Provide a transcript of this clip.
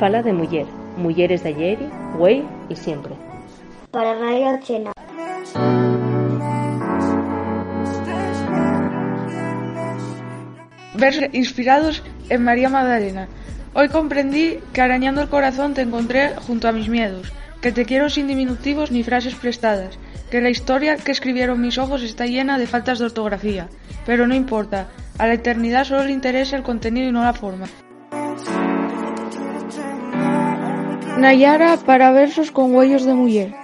Fala de muller, mulleres de ayer, güey y siempre. Para Radio Chena. Versos inspirados en María Magdalena. Hoy comprendí que arañando el corazón te encontré junto a mis miedos, que te quiero sin diminutivos ni frases prestadas, que la historia que escribieron mis ojos está llena de faltas de ortografía, pero no importa, a la eternidad solo le interesa el contenido y no la forma. Nayara para versos con huellos de muller.